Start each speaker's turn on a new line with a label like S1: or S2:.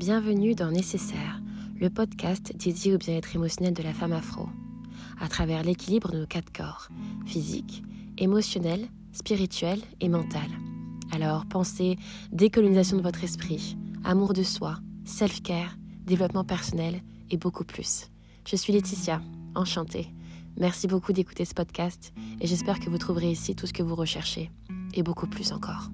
S1: Bienvenue dans Nécessaire, le podcast dédié au bien-être émotionnel de la femme afro, à travers l'équilibre de nos quatre corps, physique, émotionnel, spirituel et mental. Alors pensez décolonisation de votre esprit, amour de soi, self-care, développement personnel et beaucoup plus. Je suis Laetitia, enchantée. Merci beaucoup d'écouter ce podcast et j'espère que vous trouverez ici tout ce que vous recherchez et beaucoup plus encore.